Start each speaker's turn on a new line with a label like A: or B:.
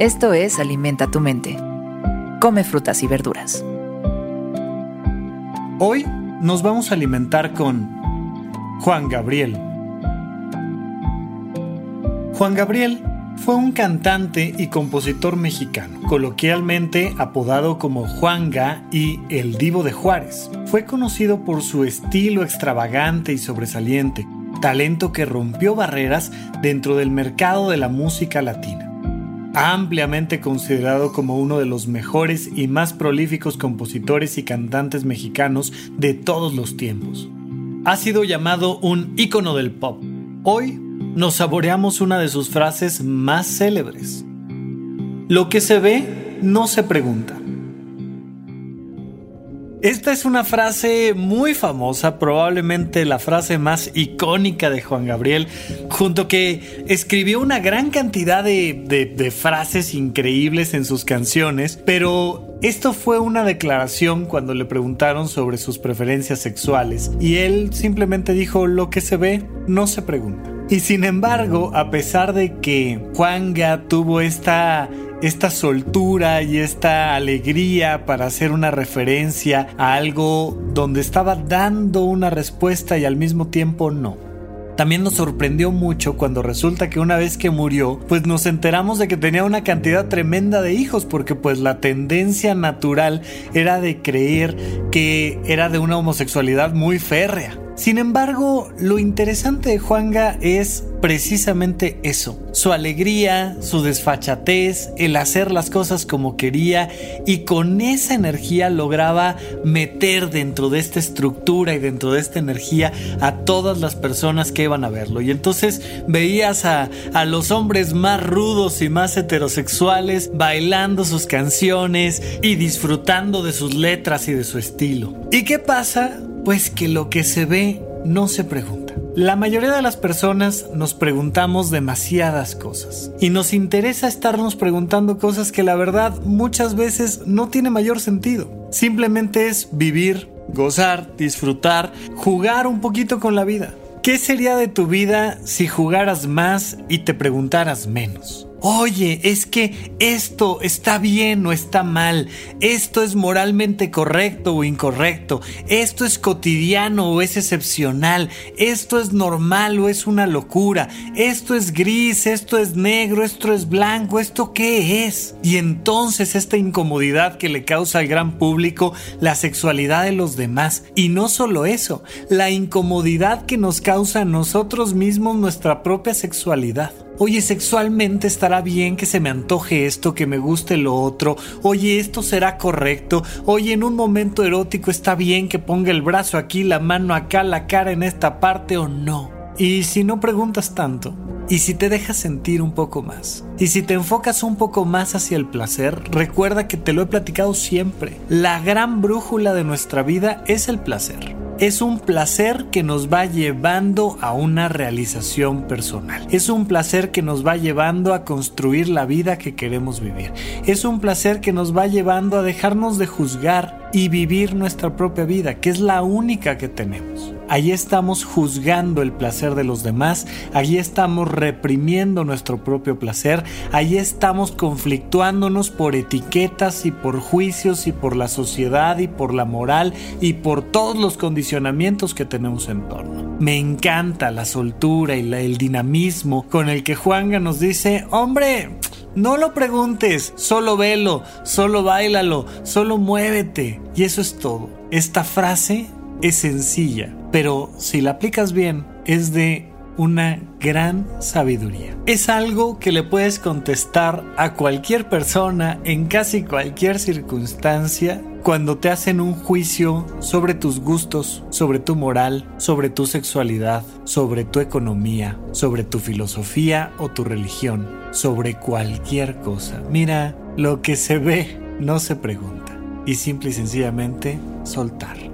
A: Esto es Alimenta tu mente. Come frutas y verduras.
B: Hoy nos vamos a alimentar con Juan Gabriel. Juan Gabriel fue un cantante y compositor mexicano, coloquialmente apodado como Juanga y el Divo de Juárez. Fue conocido por su estilo extravagante y sobresaliente, talento que rompió barreras dentro del mercado de la música latina ampliamente considerado como uno de los mejores y más prolíficos compositores y cantantes mexicanos de todos los tiempos. Ha sido llamado un ícono del pop. Hoy nos saboreamos una de sus frases más célebres. Lo que se ve no se pregunta. Esta es una frase muy famosa, probablemente la frase más icónica de Juan Gabriel, junto que escribió una gran cantidad de, frases increíbles en sus canciones, pero esto fue una declaración cuando le preguntaron sobre sus preferencias sexuales y él simplemente dijo lo que se ve no se pregunta. Y sin embargo, a pesar de que Juanga tuvo esta esta soltura y esta alegría para hacer una referencia a algo donde estaba dando una respuesta y al mismo tiempo no. También nos sorprendió mucho cuando resulta que una vez que murió, pues nos enteramos de que tenía una cantidad tremenda de hijos, porque pues la tendencia natural era de creer que era de una homosexualidad muy férrea. Sin embargo, lo interesante de Juanga es precisamente eso, su alegría, su desfachatez, el hacer las cosas como quería y con esa energía lograba meter dentro de esta estructura y dentro de esta energía a todas las personas que iban a verlo. Y entonces veías a, a los hombres más rudos y más heterosexuales bailando sus canciones y disfrutando de sus letras y de su estilo. ¿Y qué pasa? Pues que lo que se ve no se pregunta. La mayoría de las personas nos preguntamos demasiadas cosas y nos interesa estarnos preguntando cosas que la verdad muchas veces no tiene mayor sentido. Simplemente es vivir, gozar, disfrutar, jugar un poquito con la vida. ¿Qué sería de tu vida si jugaras más y te preguntaras menos? Oye, es que esto está bien o está mal, esto es moralmente correcto o incorrecto, esto es cotidiano o es excepcional, esto es normal o es una locura, esto es gris, esto es negro, esto es blanco, esto qué es. Y entonces esta incomodidad que le causa al gran público la sexualidad de los demás. Y no solo eso, la incomodidad que nos causa a nosotros mismos nuestra propia sexualidad. Oye, sexualmente estará bien que se me antoje esto, que me guste lo otro. Oye, esto será correcto. Oye, en un momento erótico está bien que ponga el brazo aquí, la mano acá, la cara en esta parte o no. Y si no preguntas tanto, y si te dejas sentir un poco más, y si te enfocas un poco más hacia el placer, recuerda que te lo he platicado siempre. La gran brújula de nuestra vida es el placer es un placer que nos va llevando a una realización personal. Es un placer que nos va llevando a construir la vida que queremos vivir. Es un placer que nos va llevando a dejarnos de juzgar y vivir nuestra propia vida, que es la única que tenemos. Allí estamos juzgando el placer de los demás, allí estamos reprimiendo nuestro propio placer, allí estamos conflictuándonos por etiquetas y por juicios y por la sociedad y por la moral y por todos los condicionamientos que tenemos en torno. Me encanta la soltura y el dinamismo con el que Juanga nos dice, hombre, no lo preguntes, solo velo, solo bailalo, solo muévete. Y eso es todo. Esta frase es sencilla, pero si la aplicas bien, es de una gran sabiduría. Es algo que le puedes contestar a cualquier persona en casi cualquier circunstancia cuando te hacen un juicio sobre tus gustos, sobre tu moral, sobre tu sexualidad, sobre tu economía, sobre tu filosofía o tu religión, sobre cualquier cosa. Mira, lo que se ve no se pregunta y simple y sencillamente soltar.